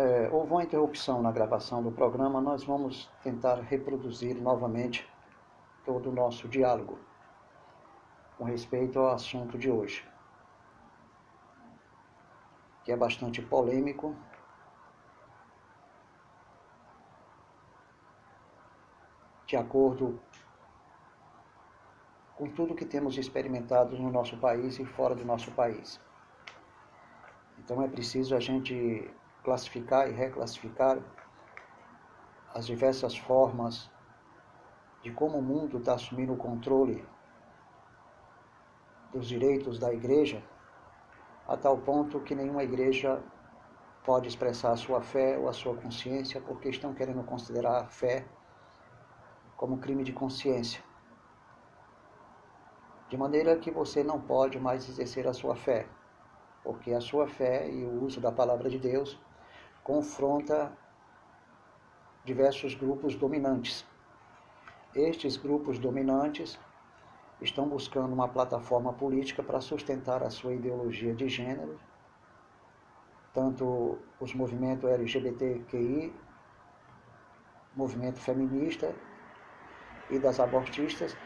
é, houve uma interrupção na gravação do programa, nós vamos tentar reproduzir novamente todo o nosso diálogo com respeito ao assunto de hoje, que é bastante polêmico. De acordo com tudo que temos experimentado no nosso país e fora do nosso país. Então é preciso a gente classificar e reclassificar as diversas formas de como o mundo está assumindo o controle dos direitos da igreja, a tal ponto que nenhuma igreja pode expressar a sua fé ou a sua consciência, porque estão querendo considerar a fé como crime de consciência. De maneira que você não pode mais exercer a sua fé, porque a sua fé e o uso da palavra de Deus confronta diversos grupos dominantes. Estes grupos dominantes estão buscando uma plataforma política para sustentar a sua ideologia de gênero, tanto os movimentos LGBTQI, movimento feminista e das abortistas,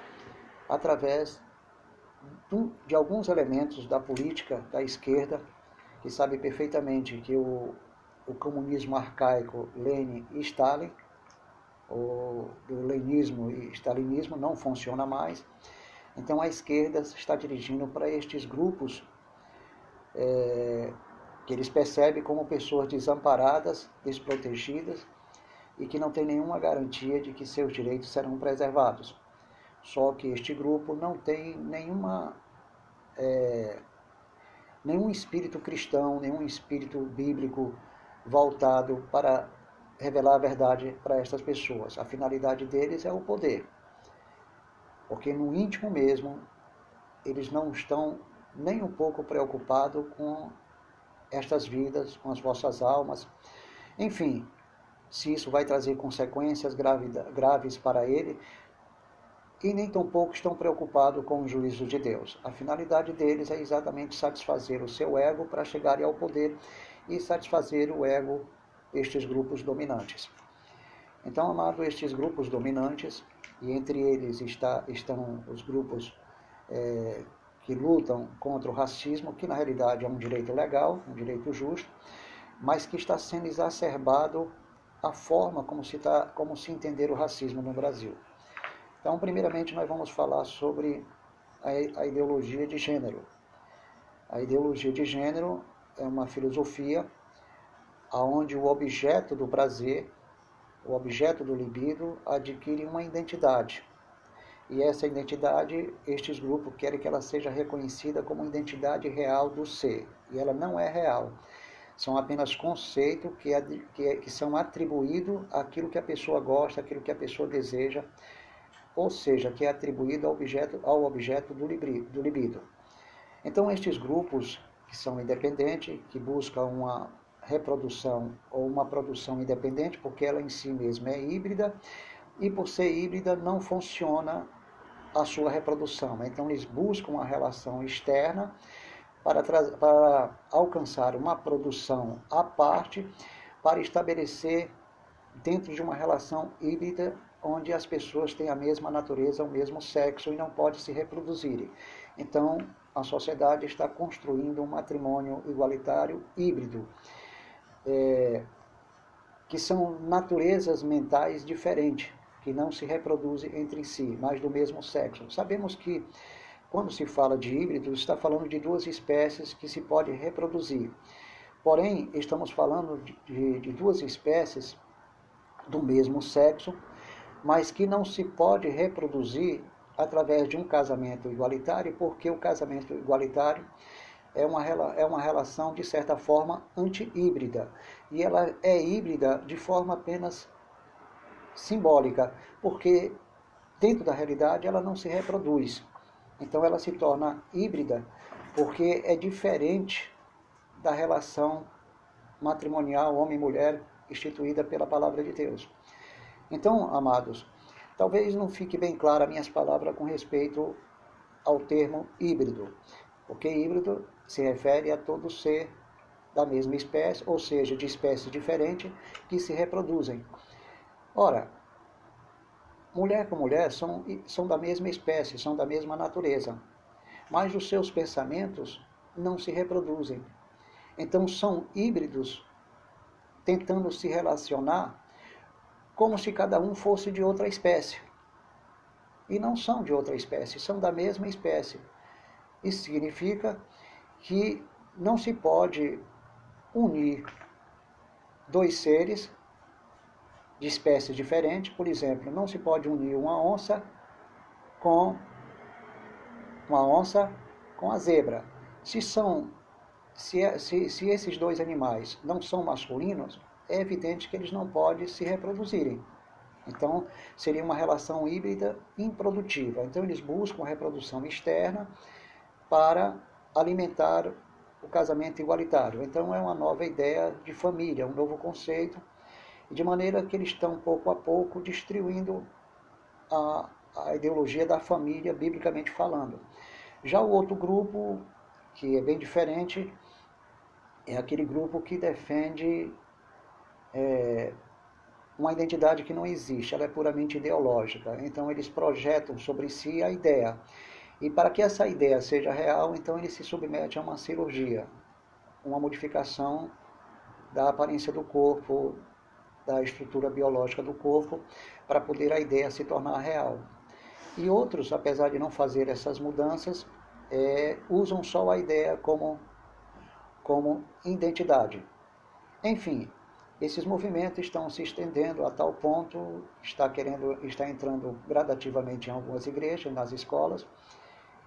através de alguns elementos da política da esquerda, que sabe perfeitamente que o, o comunismo arcaico Lenin e Stalin, o do leninismo e stalinismo não funciona mais, então a esquerda está dirigindo para estes grupos é, que eles percebem como pessoas desamparadas, desprotegidas e que não têm nenhuma garantia de que seus direitos serão preservados. Só que este grupo não tem nenhuma, é, nenhum espírito cristão, nenhum espírito bíblico voltado para revelar a verdade para estas pessoas. A finalidade deles é o poder. Porque no íntimo mesmo, eles não estão nem um pouco preocupados com estas vidas, com as vossas almas. Enfim, se isso vai trazer consequências graves para ele, e nem tampouco estão preocupados com o juízo de Deus. A finalidade deles é exatamente satisfazer o seu ego para chegarem ao poder e satisfazer o ego destes grupos dominantes. Então, amado, estes grupos dominantes e entre eles está, estão os grupos é, que lutam contra o racismo, que na realidade é um direito legal, um direito justo, mas que está sendo exacerbado a forma como se, tá, como se entender o racismo no Brasil. Então, primeiramente, nós vamos falar sobre a, a ideologia de gênero. A ideologia de gênero é uma filosofia onde o objeto do prazer o objeto do libido adquire uma identidade. E essa identidade, estes grupos querem que ela seja reconhecida como identidade real do ser. E ela não é real. São apenas conceitos que, que, que são atribuídos àquilo que a pessoa gosta, àquilo que a pessoa deseja, ou seja, que é atribuído ao objeto, ao objeto do, do libido. Então, estes grupos que são independentes, que buscam uma reprodução ou uma produção independente, porque ela em si mesma é híbrida, e por ser híbrida não funciona a sua reprodução. Então eles buscam uma relação externa para, para alcançar uma produção à parte, para estabelecer dentro de uma relação híbrida onde as pessoas têm a mesma natureza, o mesmo sexo e não podem se reproduzirem. Então, a sociedade está construindo um matrimônio igualitário híbrido é, que são naturezas mentais diferentes, que não se reproduzem entre si, mas do mesmo sexo. Sabemos que quando se fala de híbrido, está falando de duas espécies que se podem reproduzir. Porém, estamos falando de, de, de duas espécies do mesmo sexo, mas que não se pode reproduzir através de um casamento igualitário, porque o casamento igualitário é uma, é uma relação, de certa forma, anti-híbrida. E ela é híbrida de forma apenas simbólica, porque dentro da realidade ela não se reproduz. Então ela se torna híbrida porque é diferente da relação matrimonial homem-mulher instituída pela palavra de Deus. Então, amados, talvez não fique bem clara minhas palavras com respeito ao termo híbrido, porque híbrido se refere a todo ser da mesma espécie, ou seja, de espécies diferentes, que se reproduzem. Ora, mulher com mulher são, são da mesma espécie, são da mesma natureza, mas os seus pensamentos não se reproduzem. Então são híbridos tentando se relacionar como se cada um fosse de outra espécie. E não são de outra espécie, são da mesma espécie. Isso significa que não se pode unir dois seres de espécies diferentes, por exemplo, não se pode unir uma onça com uma onça com a zebra. Se são se, é, se, se esses dois animais não são masculinos, é evidente que eles não podem se reproduzirem. Então, seria uma relação híbrida improdutiva. Então, eles buscam a reprodução externa para alimentar o casamento igualitário. Então, é uma nova ideia de família, um novo conceito, de maneira que eles estão, pouco a pouco, destruindo a, a ideologia da família, biblicamente falando. Já o outro grupo, que é bem diferente, é aquele grupo que defende é, uma identidade que não existe, ela é puramente ideológica. Então eles projetam sobre si a ideia. E para que essa ideia seja real, então ele se submete a uma cirurgia, uma modificação da aparência do corpo, da estrutura biológica do corpo, para poder a ideia se tornar real. E outros, apesar de não fazer essas mudanças, é, usam só a ideia como como identidade. Enfim, esses movimentos estão se estendendo a tal ponto, está querendo, está entrando gradativamente em algumas igrejas, nas escolas,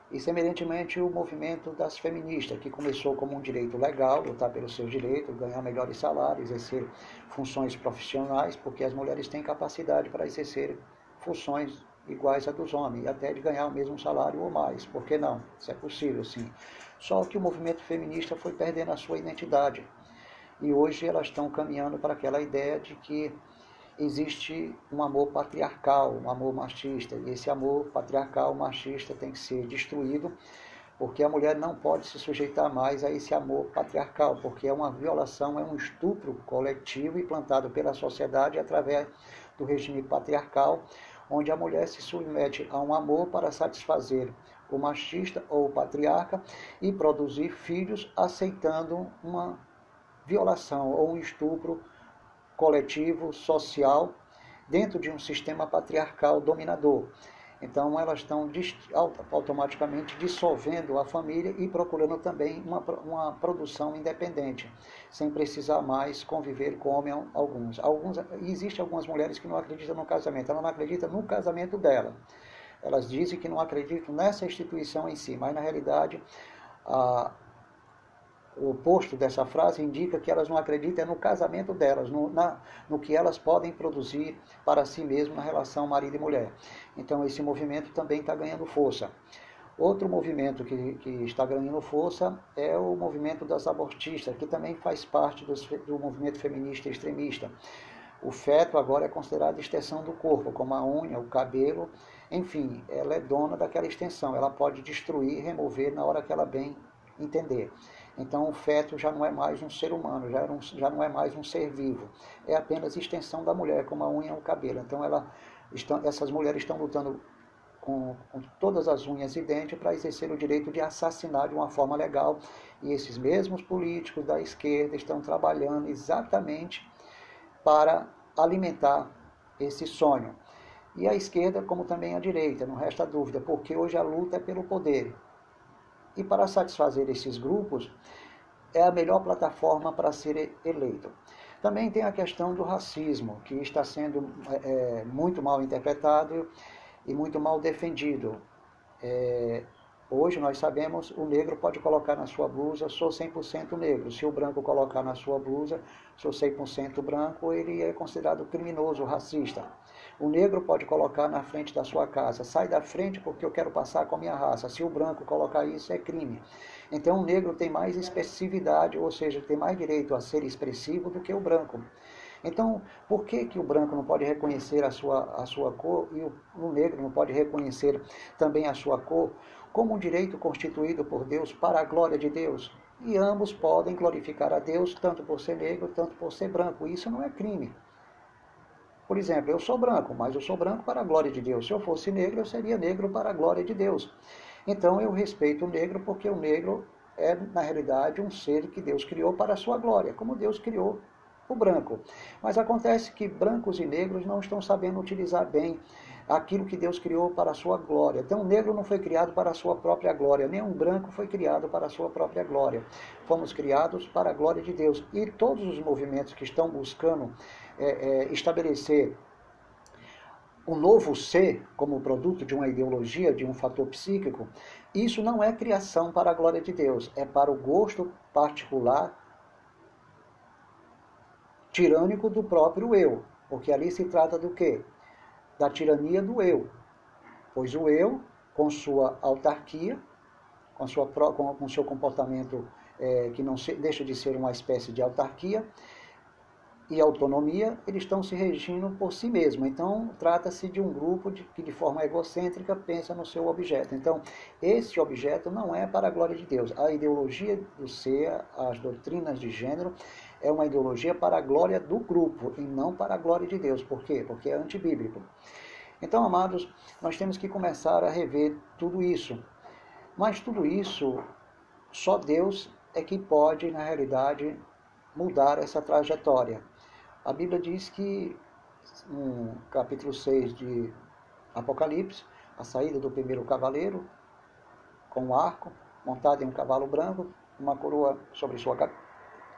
e semelhantemente o movimento das feministas, que começou como um direito legal, lutar pelos seus direitos, ganhar melhores salários, exercer funções profissionais, porque as mulheres têm capacidade para exercer funções iguais a dos homens, e até de ganhar o mesmo salário ou mais. Por que não? Isso é possível, sim. Só que o movimento feminista foi perdendo a sua identidade. E hoje elas estão caminhando para aquela ideia de que existe um amor patriarcal, um amor machista. E esse amor patriarcal, machista, tem que ser destruído, porque a mulher não pode se sujeitar mais a esse amor patriarcal, porque é uma violação, é um estupro coletivo implantado pela sociedade através do regime patriarcal, onde a mulher se submete a um amor para satisfazer o machista ou o patriarca e produzir filhos aceitando uma violação ou um estupro coletivo, social, dentro de um sistema patriarcal dominador. Então, elas estão automaticamente dissolvendo a família e procurando também uma, uma produção independente, sem precisar mais conviver com homem alguns. alguns Existem algumas mulheres que não acreditam no casamento, ela não acredita no casamento dela. Elas dizem que não acreditam nessa instituição em si, mas na realidade a, o oposto dessa frase indica que elas não acreditam no casamento delas, no, na, no que elas podem produzir para si mesmas na relação marido e mulher. Então esse movimento também está ganhando força. Outro movimento que, que, está ganhando força é o movimento das abortistas, que também faz parte do, do movimento feminista extremista. O feto agora é considerado extensão do corpo, como a unha, o cabelo, enfim, ela é dona daquela extensão, ela pode destruir, remover na hora que ela bem entender. Então o feto já não é mais um ser humano, já, um, já não é mais um ser vivo, é apenas extensão da mulher, como a unha ou o cabelo. Então ela, estão, essas mulheres estão lutando com, com todas as unhas e dentes para exercer o direito de assassinar de uma forma legal. E esses mesmos políticos da esquerda estão trabalhando exatamente para alimentar esse sonho. E a esquerda, como também a direita, não resta dúvida, porque hoje a luta é pelo poder. E para satisfazer esses grupos, é a melhor plataforma para ser eleito. Também tem a questão do racismo, que está sendo é, muito mal interpretado e muito mal defendido. É, Hoje nós sabemos, o negro pode colocar na sua blusa, sou 100% negro. Se o branco colocar na sua blusa, sou 100% branco, ele é considerado criminoso, racista. O negro pode colocar na frente da sua casa, sai da frente porque eu quero passar com a minha raça. Se o branco colocar isso, é crime. Então o negro tem mais expressividade, ou seja, tem mais direito a ser expressivo do que o branco. Então, por que, que o branco não pode reconhecer a sua, a sua cor e o, o negro não pode reconhecer também a sua cor? como um direito constituído por Deus para a glória de Deus. E ambos podem glorificar a Deus tanto por ser negro, tanto por ser branco. Isso não é crime. Por exemplo, eu sou branco, mas eu sou branco para a glória de Deus. Se eu fosse negro, eu seria negro para a glória de Deus. Então eu respeito o negro porque o negro é, na realidade, um ser que Deus criou para a sua glória, como Deus criou o branco. Mas acontece que brancos e negros não estão sabendo utilizar bem aquilo que Deus criou para a sua glória. Então, o negro não foi criado para a sua própria glória, nem um branco foi criado para a sua própria glória. Fomos criados para a glória de Deus. E todos os movimentos que estão buscando é, é, estabelecer um novo ser como produto de uma ideologia, de um fator psíquico, isso não é criação para a glória de Deus, é para o gosto particular tirânico do próprio eu, porque ali se trata do quê? Da tirania do eu. Pois o eu, com sua autarquia, com, sua, com, com seu comportamento é, que não se, deixa de ser uma espécie de autarquia, e autonomia, eles estão se regindo por si mesmos. Então, trata-se de um grupo de, que, de forma egocêntrica, pensa no seu objeto. Então, esse objeto não é para a glória de Deus. A ideologia do ser, as doutrinas de gênero, é uma ideologia para a glória do grupo e não para a glória de Deus. Por quê? Porque é antibíblico. Então, amados, nós temos que começar a rever tudo isso. Mas tudo isso, só Deus é que pode, na realidade, mudar essa trajetória. A Bíblia diz que, no capítulo 6 de Apocalipse, a saída do primeiro cavaleiro, com um arco, montado em um cavalo branco, uma coroa sobre sua,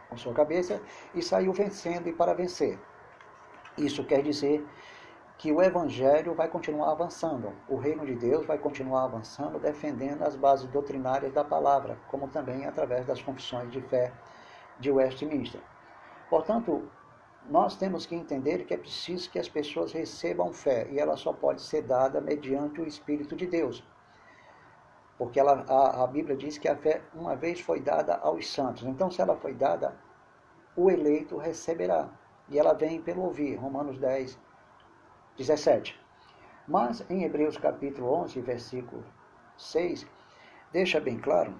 com sua cabeça, e saiu vencendo e para vencer. Isso quer dizer que o Evangelho vai continuar avançando, o reino de Deus vai continuar avançando, defendendo as bases doutrinárias da palavra, como também através das confissões de fé de Westminster. Portanto, nós temos que entender que é preciso que as pessoas recebam fé e ela só pode ser dada mediante o Espírito de Deus. Porque ela, a, a Bíblia diz que a fé uma vez foi dada aos santos. Então, se ela foi dada, o eleito receberá. E ela vem pelo ouvir. Romanos 10, 17. Mas em Hebreus capítulo 11, versículo 6, deixa bem claro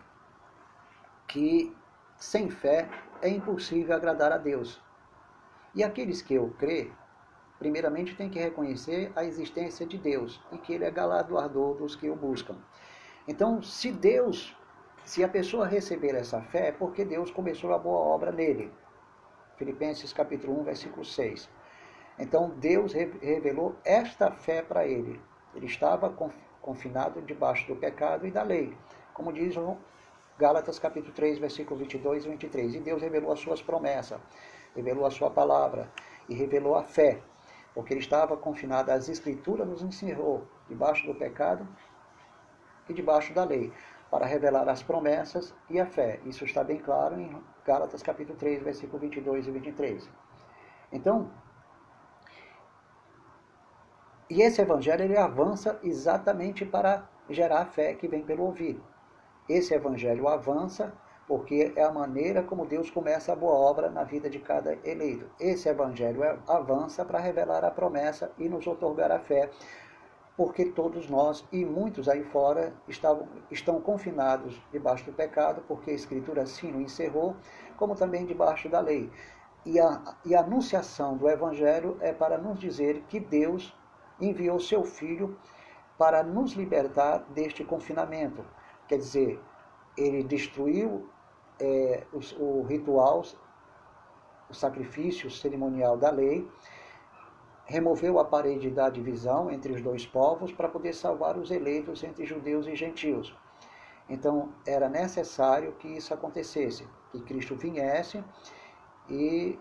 que sem fé é impossível agradar a Deus. E aqueles que eu crê, primeiramente tem que reconhecer a existência de Deus e que Ele é galardoador dos que o buscam. Então, se Deus, se a pessoa receber essa fé, é porque Deus começou a boa obra nele. Filipenses capítulo 1, versículo 6. Então, Deus revelou esta fé para ele. Ele estava confinado debaixo do pecado e da lei. Como diz Gálatas capítulo 3, versículo 22 e 23. E Deus revelou as suas promessas revelou a sua palavra e revelou a fé, porque ele estava confinado às escrituras, nos encerrou debaixo do pecado e debaixo da lei, para revelar as promessas e a fé. Isso está bem claro em Gálatas capítulo 3, versículo 22 e 23. Então, e esse evangelho ele avança exatamente para gerar a fé que vem pelo ouvir. Esse evangelho avança porque é a maneira como Deus começa a boa obra na vida de cada eleito. Esse evangelho é, avança para revelar a promessa e nos otorgar a fé, porque todos nós e muitos aí fora estavam, estão confinados debaixo do pecado, porque a Escritura assim o encerrou, como também debaixo da lei. E a, e a anunciação do evangelho é para nos dizer que Deus enviou seu Filho para nos libertar deste confinamento. Quer dizer, ele destruiu é, o, o ritual, o sacrifício cerimonial da lei, removeu a parede da divisão entre os dois povos para poder salvar os eleitos entre judeus e gentios. Então, era necessário que isso acontecesse, que Cristo viesse e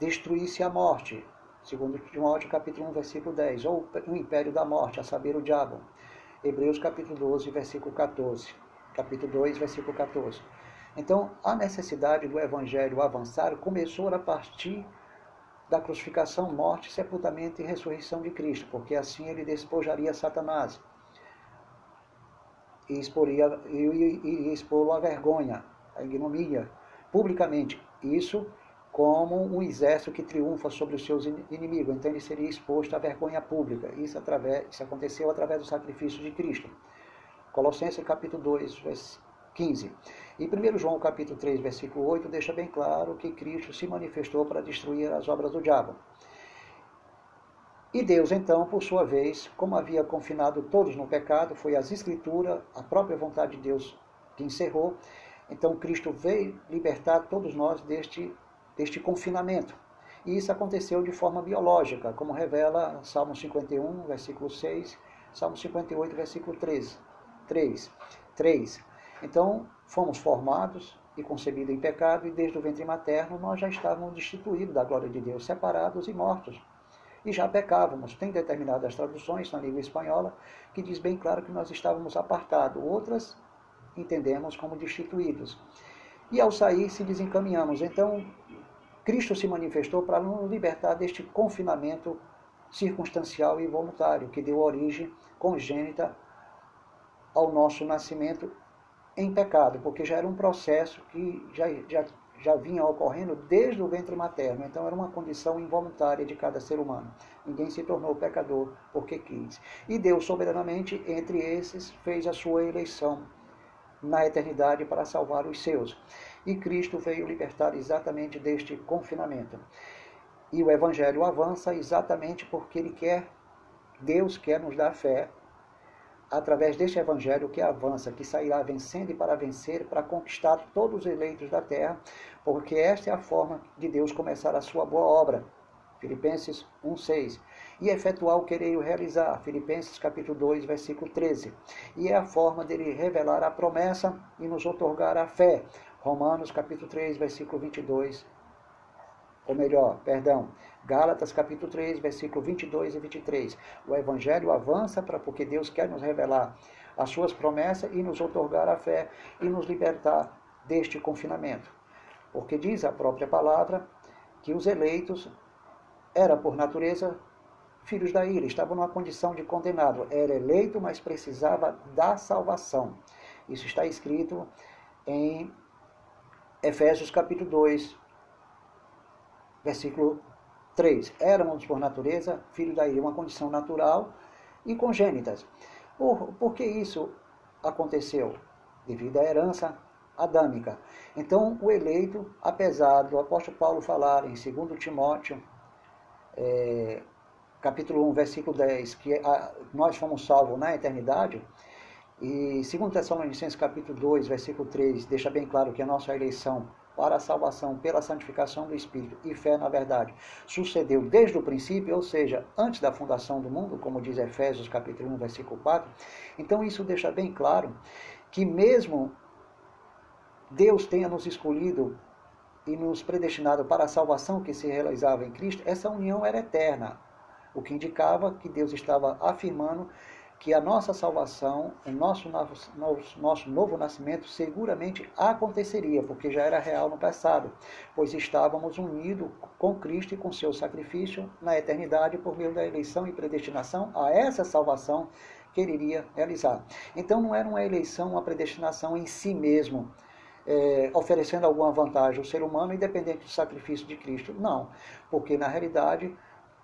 destruísse a morte, segundo Timóteo capítulo 1, versículo 10, ou o império da morte, a saber, o diabo. Hebreus capítulo 12, versículo 14. Capítulo 2, versículo 14. Então, a necessidade do evangelho avançar começou a partir da crucificação, morte, sepultamento e ressurreição de Cristo, porque assim ele despojaria Satanás e exporia e, expô-lo à vergonha, à ignomínia, publicamente. Isso como um exército que triunfa sobre os seus inimigos. Então ele seria exposto à vergonha pública. Isso, através, isso aconteceu através do sacrifício de Cristo. Colossenses capítulo 2, 15. E 1 João capítulo 3, versículo 8, deixa bem claro que Cristo se manifestou para destruir as obras do diabo. E Deus, então, por sua vez, como havia confinado todos no pecado, foi as Escrituras, a própria vontade de Deus que encerrou. Então, Cristo veio libertar todos nós deste, deste confinamento. E isso aconteceu de forma biológica, como revela Salmo 51, versículo 6, Salmo 58, versículo 13, 3. 3. Então, fomos formados e concebidos em pecado, e desde o ventre materno nós já estávamos destituídos da glória de Deus, separados e mortos. E já pecávamos. Tem determinadas traduções na língua espanhola que diz bem claro que nós estávamos apartados. Outras entendemos como destituídos. E ao sair, se desencaminhamos. Então, Cristo se manifestou para nos libertar deste confinamento circunstancial e voluntário que deu origem congênita ao nosso nascimento em pecado, porque já era um processo que já, já, já vinha ocorrendo desde o ventre materno. Então era uma condição involuntária de cada ser humano. Ninguém se tornou pecador porque quis. E Deus, soberanamente, entre esses, fez a sua eleição na eternidade para salvar os seus. E Cristo veio libertar exatamente deste confinamento. E o Evangelho avança exatamente porque ele quer, Deus quer nos dar fé através deste evangelho que avança, que sairá vencendo e para vencer, para conquistar todos os eleitos da terra, porque esta é a forma de Deus começar a sua boa obra. Filipenses 1:6. E efetuar o querer realizar. Filipenses capítulo 2, versículo 13. E é a forma dele revelar a promessa e nos otorgar a fé. Romanos capítulo 3, versículo 22 ou melhor, perdão, Gálatas capítulo 3, versículo 22 e 23. O evangelho avança para porque Deus quer nos revelar as suas promessas e nos otorgar a fé e nos libertar deste confinamento. Porque diz a própria palavra que os eleitos eram por natureza filhos da ira, estavam numa condição de condenado. Era eleito, mas precisava da salvação. Isso está escrito em Efésios capítulo 2, versículo 3. Éramos, por natureza, filhos da ira, uma condição natural e congênitas. Por, por que isso aconteceu? Devido à herança adâmica. Então, o eleito, apesar do apóstolo Paulo falar em 2 Timóteo, é, capítulo 1, versículo 10, que a, nós fomos salvos na eternidade, e 2 Tessalonicenses capítulo 2, versículo 3, deixa bem claro que a nossa eleição para a salvação pela santificação do Espírito e fé na verdade sucedeu desde o princípio, ou seja, antes da fundação do mundo, como diz Efésios capítulo 1, versículo 4. Então isso deixa bem claro que mesmo Deus tenha nos escolhido e nos predestinado para a salvação que se realizava em Cristo, essa união era eterna, o que indicava que Deus estava afirmando que a nossa salvação, o nosso novo, nosso novo nascimento seguramente aconteceria, porque já era real no passado, pois estávamos unidos com Cristo e com seu sacrifício na eternidade por meio da eleição e predestinação a essa salvação que ele iria realizar. Então não era uma eleição, uma predestinação em si mesmo, é, oferecendo alguma vantagem ao ser humano independente do sacrifício de Cristo. Não, porque na realidade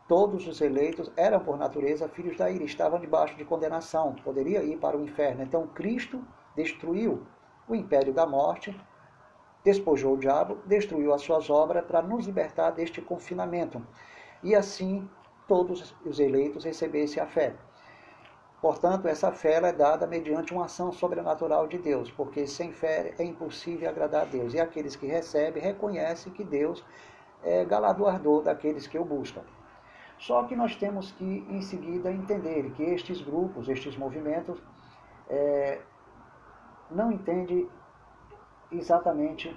Todos os eleitos eram, por natureza, filhos da ira, estavam debaixo de condenação, poderia ir para o inferno. Então, Cristo destruiu o império da morte, despojou o diabo, destruiu as suas obras para nos libertar deste confinamento. E assim, todos os eleitos recebessem a fé. Portanto, essa fé é dada mediante uma ação sobrenatural de Deus, porque sem fé é impossível agradar a Deus. E aqueles que recebem reconhecem que Deus é galardoador daqueles que o buscam. Só que nós temos que, em seguida, entender que estes grupos, estes movimentos, é, não entendem exatamente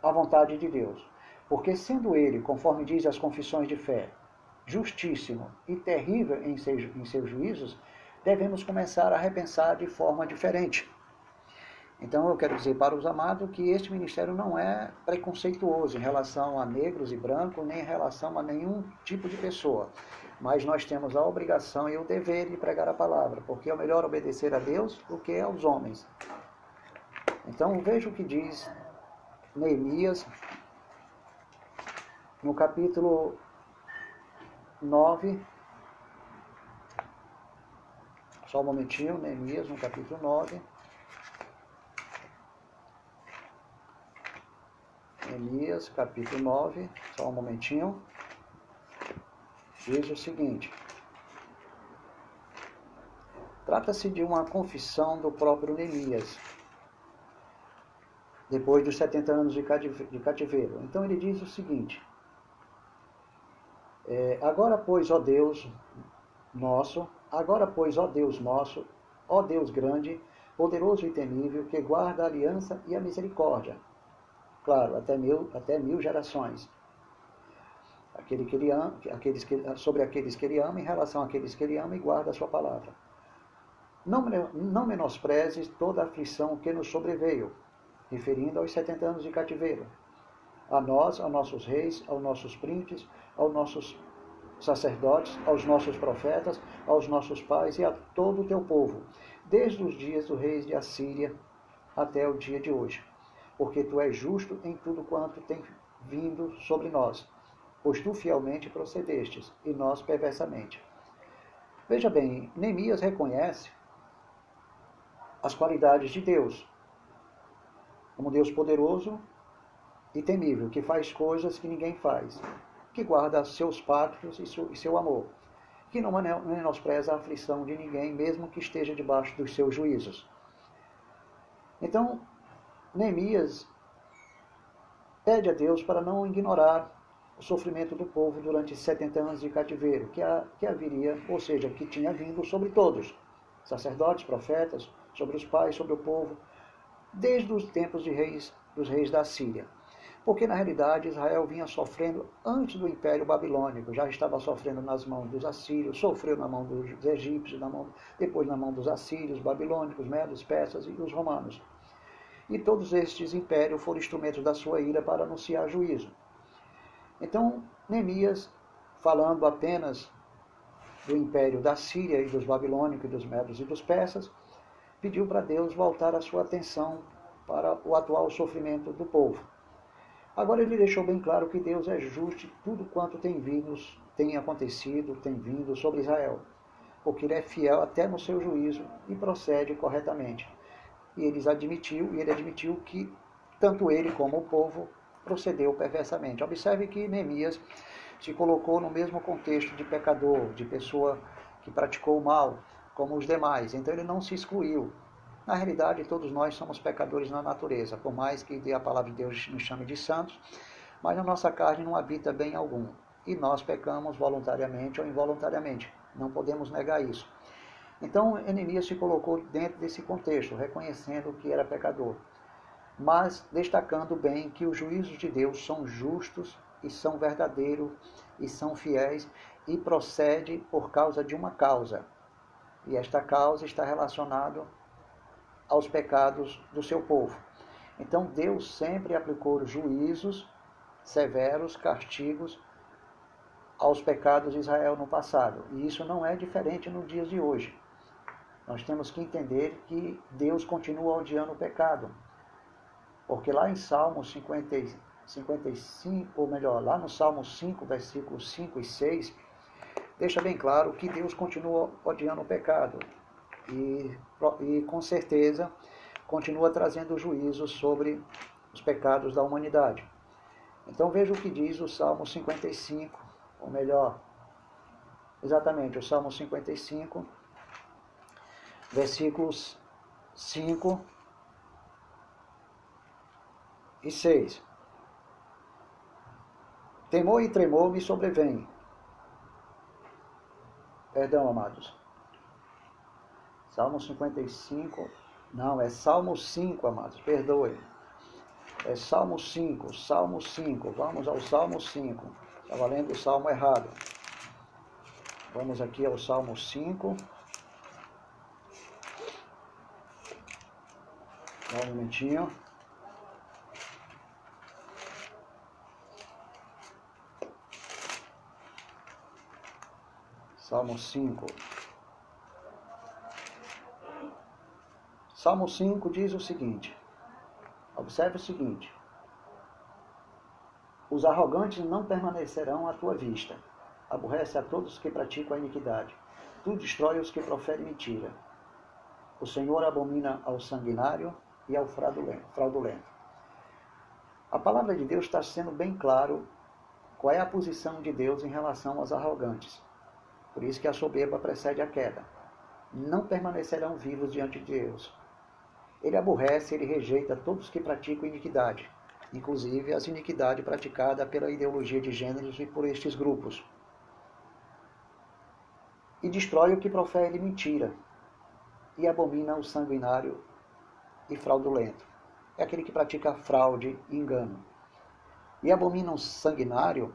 a vontade de Deus. Porque, sendo Ele, conforme diz as confissões de fé, justíssimo e terrível em em seus juízos, devemos começar a repensar de forma diferente. Então eu quero dizer para os amados que este ministério não é preconceituoso em relação a negros e brancos, nem em relação a nenhum tipo de pessoa. Mas nós temos a obrigação e o dever de pregar a palavra, porque é melhor obedecer a Deus do que aos homens. Então veja o que diz Neemias no capítulo 9. Só um momentinho, Neemias no capítulo 9. Neemias, capítulo 9, só um momentinho. Diz o seguinte: Trata-se de uma confissão do próprio Neemias, depois dos 70 anos de cativeiro. Então ele diz o seguinte: é, Agora, pois, ó Deus nosso, agora, pois, ó Deus nosso, ó Deus grande, poderoso e temível, que guarda a aliança e a misericórdia. Claro, até mil, até mil gerações. Aquele que ele ama, aqueles que, sobre aqueles que ele ama, em relação àqueles que ele ama e guarda a sua palavra. Não, não menosprezes toda a aflição que nos sobreveio, referindo aos 70 anos de cativeiro. A nós, aos nossos reis, aos nossos príncipes, aos nossos sacerdotes, aos nossos profetas, aos nossos pais e a todo o teu povo, desde os dias do rei de Assíria até o dia de hoje. Porque tu és justo em tudo quanto tem vindo sobre nós, pois tu fielmente procedestes, e nós perversamente. Veja bem, Neemias reconhece as qualidades de Deus, como Deus poderoso e temível, que faz coisas que ninguém faz, que guarda seus pactos e seu amor, que não menospreza a aflição de ninguém, mesmo que esteja debaixo dos seus juízos. Então, Neemias pede a Deus para não ignorar o sofrimento do povo durante 70 anos de cativeiro, que, a, que haveria, ou seja, que tinha vindo sobre todos, sacerdotes, profetas, sobre os pais, sobre o povo, desde os tempos de reis, dos reis da Síria. Porque na realidade Israel vinha sofrendo antes do Império Babilônico, já estava sofrendo nas mãos dos assírios, sofreu na mão dos egípcios, na mão, depois na mão dos assírios, babilônicos, medos, persas e os romanos. E todos estes impérios foram instrumentos da sua ira para anunciar juízo. Então, Neemias, falando apenas do império da Síria e dos babilônicos e dos medos e dos persas, pediu para Deus voltar a sua atenção para o atual sofrimento do povo. Agora ele deixou bem claro que Deus é justo em tudo quanto tem vindo, tem acontecido, tem vindo sobre Israel, porque ele é fiel até no seu juízo e procede corretamente. E ele admitiu, e ele admitiu que tanto ele como o povo procedeu perversamente. Observe que Neemias se colocou no mesmo contexto de pecador, de pessoa que praticou o mal, como os demais. Então ele não se excluiu. Na realidade, todos nós somos pecadores na natureza, por mais que a palavra de Deus nos chame de santos, mas a nossa carne não habita bem algum. E nós pecamos voluntariamente ou involuntariamente. Não podemos negar isso. Então, Enemias se colocou dentro desse contexto, reconhecendo que era pecador, mas destacando bem que os juízos de Deus são justos e são verdadeiros e são fiéis e procede por causa de uma causa, e esta causa está relacionada aos pecados do seu povo. Então Deus sempre aplicou juízos severos, castigos aos pecados de Israel no passado. E isso não é diferente nos dias de hoje. Nós temos que entender que Deus continua odiando o pecado. Porque lá em Salmo 50, 55, ou melhor, lá no Salmo 5, versículos 5 e 6, deixa bem claro que Deus continua odiando o pecado e, e com certeza continua trazendo juízo sobre os pecados da humanidade. Então veja o que diz o Salmo 55, ou melhor, exatamente, o Salmo 55, versículos 5 e 6. Temor e tremor me sobrevêm, Perdão, amados. Salmo 55. Não, é Salmo 5, amados. Perdoe. É Salmo 5, Salmo 5. Vamos ao Salmo 5. Estava lendo o Salmo errado. Vamos aqui ao Salmo 5. Só um momentinho. Salmo 5. Salmo 5 diz o seguinte: observe o seguinte: Os arrogantes não permanecerão à tua vista. Aborrece a todos que praticam a iniquidade. Tu destrói os que proferem mentira. O Senhor abomina ao sanguinário e ao fraudulento. A palavra de Deus está sendo bem claro qual é a posição de Deus em relação aos arrogantes. Por isso que a soberba precede a queda. Não permanecerão vivos diante de Deus. Ele aborrece, ele rejeita todos que praticam iniquidade, inclusive as iniquidades praticadas pela ideologia de gêneros e por estes grupos. E destrói o que profere mentira, e abomina o sanguinário e fraudulento. É aquele que pratica fraude e engano. E abomina o sanguinário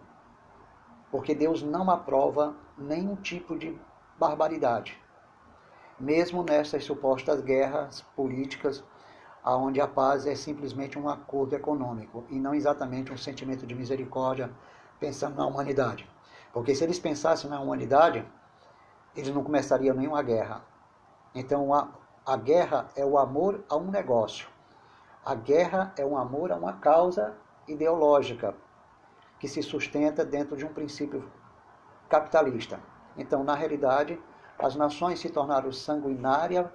porque Deus não aprova nenhum tipo de barbaridade. Mesmo nessas supostas guerras políticas, onde a paz é simplesmente um acordo econômico e não exatamente um sentimento de misericórdia pensando na humanidade. Porque se eles pensassem na humanidade, eles não começariam nenhuma guerra. Então a, guerra é o amor a um negócio. A guerra é um amor a uma causa ideológica que se sustenta dentro de um princípio capitalista. Então, na realidade, as nações se tornaram sanguinárias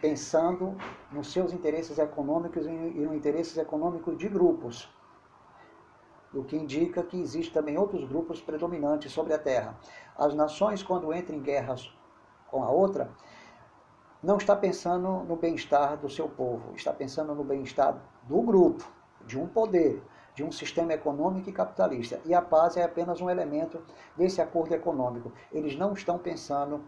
pensando nos seus interesses econômicos e nos interesses econômicos de grupos, o que indica que existem também outros grupos predominantes sobre a Terra. As nações, quando entram em guerras com a outra, não está pensando no bem-estar do seu povo, está pensando no bem-estar do grupo, de um poder, de um sistema econômico e capitalista. E a paz é apenas um elemento desse acordo econômico. Eles não estão pensando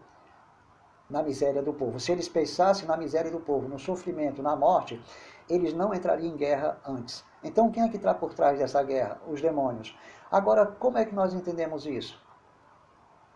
na miséria do povo. Se eles pensassem na miséria do povo, no sofrimento, na morte, eles não entrariam em guerra antes. Então, quem é que está por trás dessa guerra? Os demônios. Agora, como é que nós entendemos isso?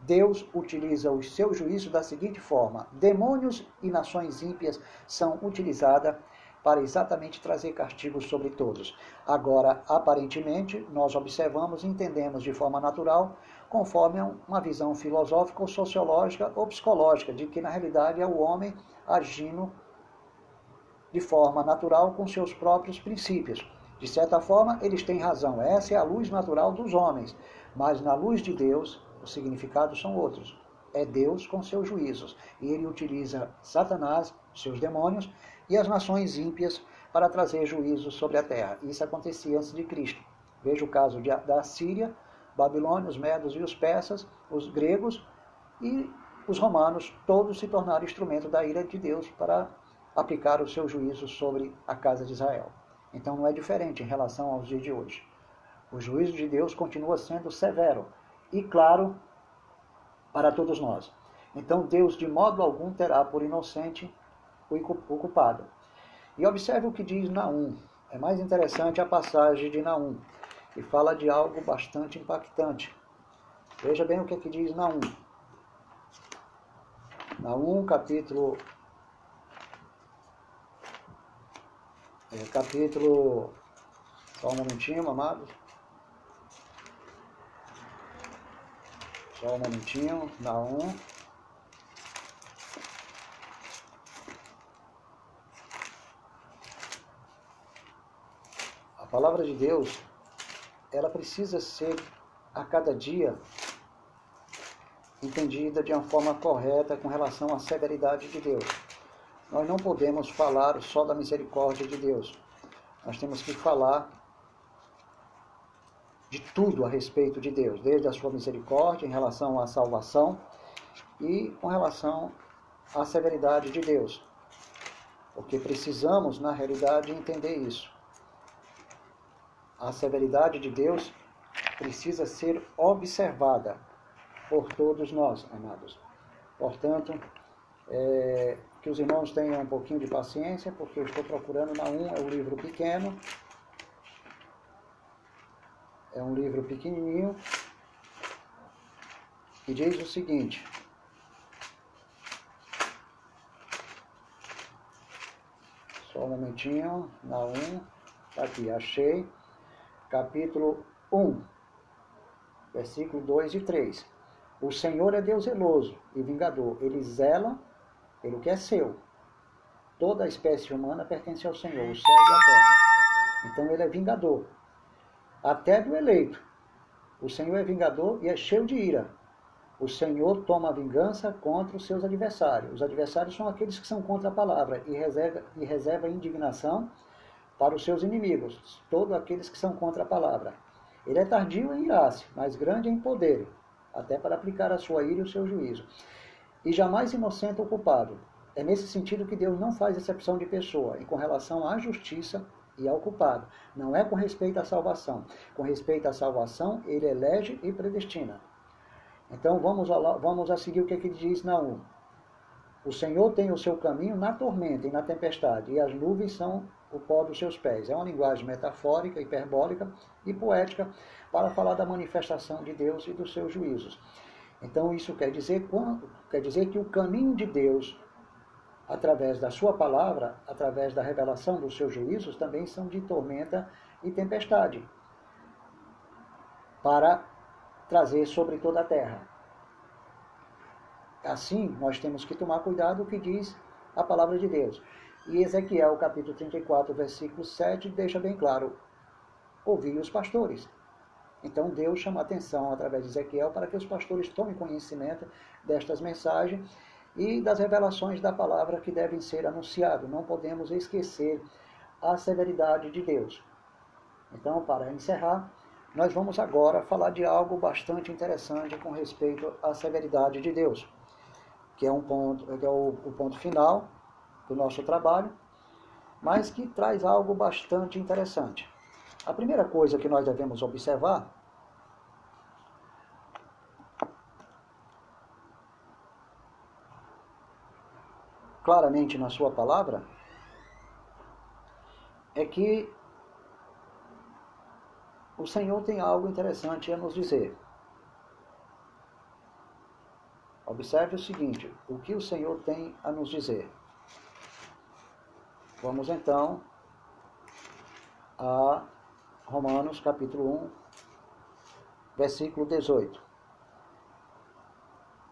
Deus utiliza os seus juízos da seguinte forma: demônios e nações ímpias são utilizadas para exatamente trazer castigos sobre todos. Agora, aparentemente, nós observamos e entendemos de forma natural, conforme uma visão filosófica ou sociológica ou psicológica, de que na realidade é o homem agindo de forma natural com seus próprios princípios. De certa forma, eles têm razão. Essa é a luz natural dos homens. Mas na luz de Deus, os significados são outros. É Deus com seus juízos. E ele utiliza Satanás, seus demônios, e as nações ímpias para trazer juízos sobre a terra. Isso acontecia antes de Cristo. Veja o caso de, da Síria, Babilônia, os medos e os persas, os gregos e os romanos, todos se tornaram instrumento da ira de Deus para aplicar os seus juízos sobre a casa de Israel. Então não é diferente em relação aos dias de hoje. O juízo de Deus continua sendo severo, e claro para todos nós. Então Deus de modo algum terá por inocente o culpado. E observe o que diz Naum. É mais interessante a passagem de Naum, que fala de algo bastante impactante. Veja bem o que, é que diz Naum. Naum, capítulo. É, capítulo. Só um momentinho, amados. Só um momentinho, Naum. A palavra de Deus, ela precisa ser a cada dia entendida de uma forma correta com relação à severidade de Deus. Nós não podemos falar só da misericórdia de Deus. Nós temos que falar de tudo a respeito de Deus, desde a sua misericórdia em relação à salvação e com relação à severidade de Deus. Porque precisamos, na realidade, entender isso. A severidade de Deus precisa ser observada por todos nós, amados. Portanto, é, que os irmãos tenham um pouquinho de paciência, porque eu estou procurando na 1, é um livro pequeno, é um livro pequenininho e diz o seguinte: Só um momentinho, na 1, tá aqui, achei, capítulo 1, versículo 2 e 3. O Senhor é Deus zeloso e vingador, ele zela pelo que é seu. Toda a espécie humana pertence ao Senhor, o céu e a terra. Então ele é vingador até do eleito. O Senhor é vingador e é cheio de ira. O Senhor toma vingança contra os seus adversários. Os adversários são aqueles que são contra a palavra e reserva, e reserva indignação para os seus inimigos, todos aqueles que são contra a palavra. Ele é tardio em irar-se, mas grande em poder, até para aplicar a sua ira e o seu juízo. E jamais inocente ou culpado. É nesse sentido que Deus não faz exceção de pessoa, e com relação à justiça e ao culpado. Não é com respeito à salvação. Com respeito à salvação, ele elege e predestina. Então vamos a, vamos a seguir o que, é que diz Naum. O Senhor tem o seu caminho na tormenta e na tempestade, e as nuvens são o pó dos seus pés. É uma linguagem metafórica, hiperbólica e poética para falar da manifestação de Deus e dos seus juízos. Então isso quer dizer, quer dizer que o caminho de Deus, através da sua palavra, através da revelação dos seus juízos, também são de tormenta e tempestade, para trazer sobre toda a terra. Assim, nós temos que tomar cuidado o que diz a palavra de Deus. E Ezequiel, capítulo 34, versículo 7, deixa bem claro: ouvi os pastores. Então Deus chama atenção através de Ezequiel para que os pastores tomem conhecimento destas mensagens e das revelações da palavra que devem ser anunciadas. Não podemos esquecer a severidade de Deus. Então, para encerrar, nós vamos agora falar de algo bastante interessante com respeito à severidade de Deus que é, um ponto, que é o, o ponto final do nosso trabalho, mas que traz algo bastante interessante. A primeira coisa que nós devemos observar claramente na sua palavra é que o Senhor tem algo interessante a nos dizer. Observe o seguinte: o que o Senhor tem a nos dizer. Vamos então a Romanos capítulo 1, versículo 18.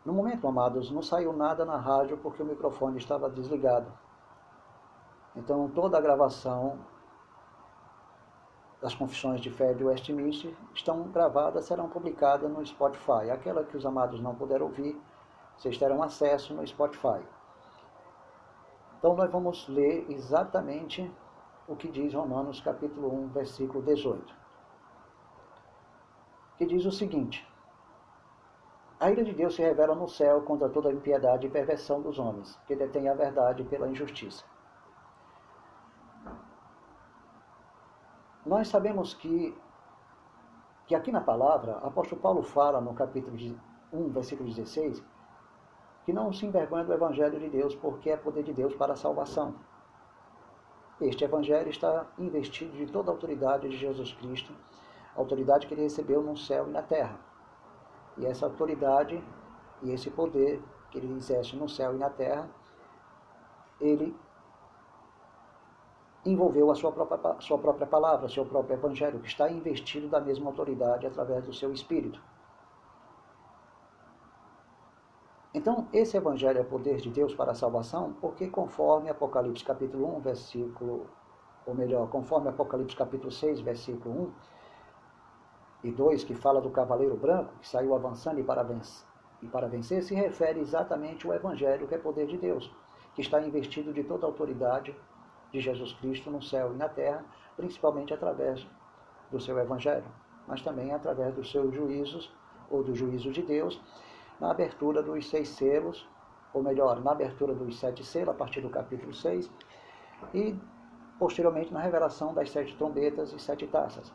No momento, amados, não saiu nada na rádio porque o microfone estava desligado. Então, toda a gravação das confissões de fé de Westminster estão gravadas, serão publicadas no Spotify. Aquela que os amados não puderam ouvir, vocês terão acesso no Spotify. Então nós vamos ler exatamente o que diz Romanos capítulo 1, versículo 18. Que diz o seguinte: A ira de Deus se revela no céu contra toda a impiedade e perversão dos homens, que detêm a verdade pela injustiça. Nós sabemos que, que aqui na palavra, o apóstolo Paulo fala no capítulo 1, versículo 16, que não se envergonha do Evangelho de Deus, porque é poder de Deus para a salvação. Este Evangelho está investido de toda a autoridade de Jesus Cristo, autoridade que ele recebeu no céu e na terra. E essa autoridade e esse poder que ele exerce no céu e na terra, ele envolveu a sua própria, sua própria palavra, seu próprio Evangelho, que está investido da mesma autoridade através do seu Espírito. Então, esse evangelho é poder de Deus para a salvação, porque conforme Apocalipse capítulo 1, versículo, ou melhor, conforme Apocalipse capítulo 6, versículo 1 e 2, que fala do cavaleiro branco, que saiu avançando e para, vencer, e para vencer, se refere exatamente ao evangelho que é poder de Deus, que está investido de toda a autoridade de Jesus Cristo no céu e na terra, principalmente através do seu evangelho, mas também através dos seus juízos, ou do juízo de Deus, na abertura dos seis selos, ou melhor, na abertura dos sete selos, a partir do capítulo 6, e posteriormente na revelação das sete trombetas e sete taças.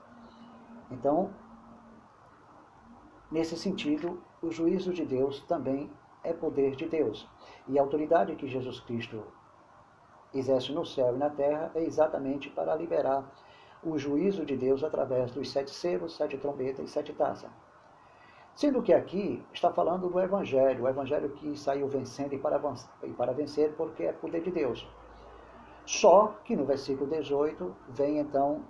Então, nesse sentido, o juízo de Deus também é poder de Deus. E a autoridade que Jesus Cristo exerce no céu e na terra é exatamente para liberar o juízo de Deus através dos sete selos, sete trombetas e sete taças. Sendo que aqui está falando do Evangelho, o Evangelho que saiu vencendo e para, e para vencer porque é poder de Deus. Só que no versículo 18 vem então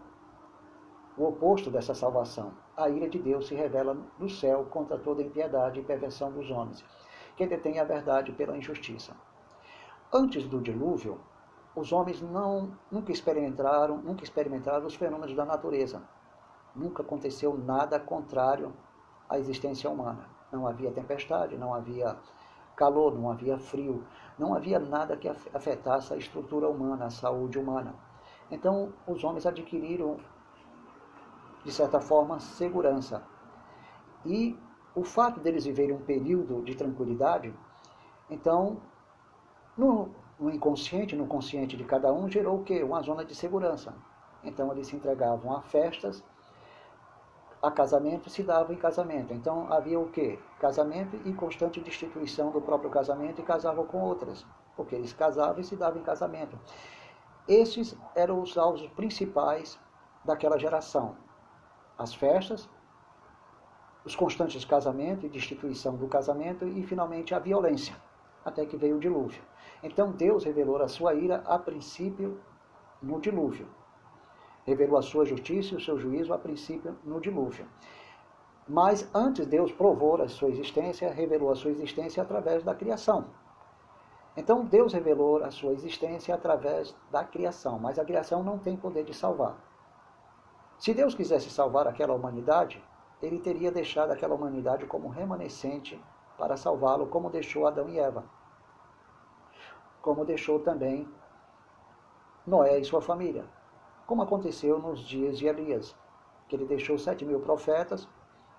o oposto dessa salvação. A ira de Deus se revela no céu contra toda impiedade e perversão dos homens, que detém a verdade pela injustiça. Antes do dilúvio, os homens não, nunca experimentaram, nunca experimentaram os fenômenos da natureza. Nunca aconteceu nada contrário a existência humana. Não havia tempestade, não havia calor, não havia frio, não havia nada que afetasse a estrutura humana, a saúde humana. Então, os homens adquiriram, de certa forma, segurança. E o fato deles viverem um período de tranquilidade, então, no, no inconsciente, no consciente de cada um, gerou o quê? Uma zona de segurança. Então, eles se entregavam a festas, a casamento se dava em casamento. Então havia o quê? Casamento e constante destituição do próprio casamento e casavam com outras, porque eles casavam e se davam em casamento. Esses eram os alvos principais daquela geração. As festas, os constantes casamentos e destituição do casamento e finalmente a violência, até que veio o dilúvio. Então Deus revelou a sua ira a princípio no dilúvio revelou a sua justiça e o seu juízo a princípio no dilúvio. Mas antes Deus provou a sua existência, revelou a sua existência através da criação. Então Deus revelou a sua existência através da criação, mas a criação não tem poder de salvar. Se Deus quisesse salvar aquela humanidade, ele teria deixado aquela humanidade como remanescente para salvá-lo, como deixou Adão e Eva. Como deixou também Noé e sua família como aconteceu nos dias de Elias, que ele deixou sete mil profetas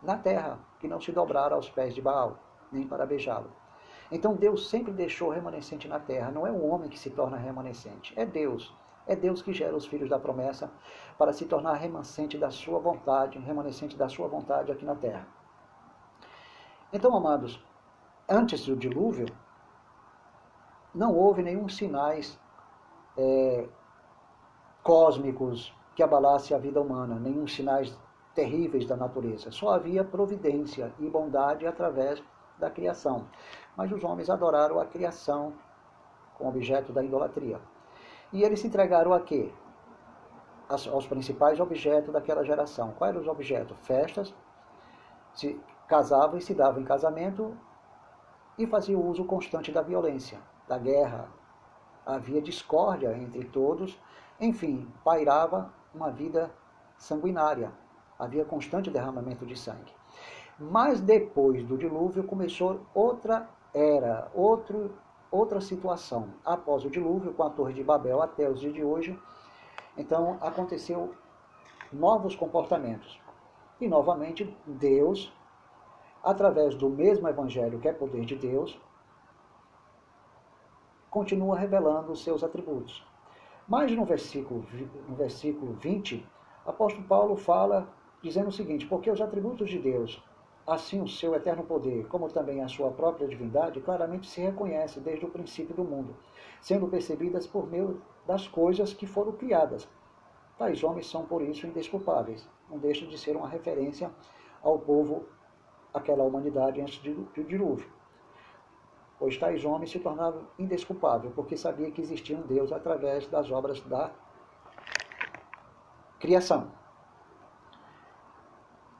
na terra, que não se dobraram aos pés de Baal, nem para beijá-lo. Então Deus sempre deixou remanescente na terra, não é o homem que se torna remanescente, é Deus. É Deus que gera os filhos da promessa para se tornar remanescente da sua vontade, remanescente da sua vontade aqui na terra. Então, amados, antes do dilúvio, não houve nenhum sinais é, cósmicos que abalasse a vida humana, nenhum sinais terríveis da natureza. Só havia providência e bondade através da criação. Mas os homens adoraram a criação como objeto da idolatria. E eles se entregaram a quê? Aos principais objetos daquela geração. Quais eram os objetos? Festas, se casavam e se davam em casamento e faziam uso constante da violência, da guerra. Havia discórdia entre todos enfim, pairava uma vida sanguinária. Havia constante derramamento de sangue. Mas depois do dilúvio começou outra era, outro, outra situação. Após o dilúvio, com a Torre de Babel até os dias de hoje, então aconteceu novos comportamentos. E novamente Deus, através do mesmo evangelho que é poder de Deus, continua revelando os seus atributos. Mas no versículo, no versículo 20, o apóstolo Paulo fala dizendo o seguinte: Porque os atributos de Deus, assim o seu eterno poder, como também a sua própria divindade, claramente se reconhece desde o princípio do mundo, sendo percebidas por meio das coisas que foram criadas. Tais homens são, por isso, indesculpáveis. Não deixa de ser uma referência ao povo, aquela humanidade antes do dilúvio pois tais homens se tornaram indesculpáveis, porque sabia que existia um Deus através das obras da criação.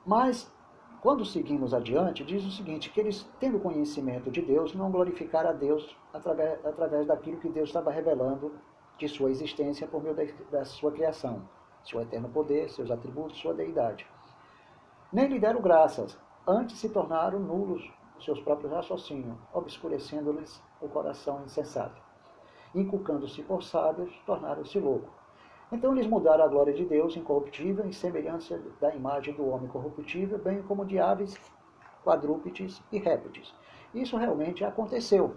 Mas, quando seguimos adiante, diz o seguinte, que eles, tendo conhecimento de Deus, não glorificaram a Deus através, através daquilo que Deus estava revelando de sua existência por meio da, da sua criação, seu eterno poder, seus atributos, sua deidade. Nem lhe deram graças, antes se tornaram nulos os seus próprios raciocínios, obscurecendo-lhes o coração insensato. Inculcando-se por sábios, tornaram-se loucos. Então eles mudaram a glória de Deus incorruptível em semelhança da imagem do homem corruptível, bem como de aves, quadrúpedes e répteis. Isso realmente aconteceu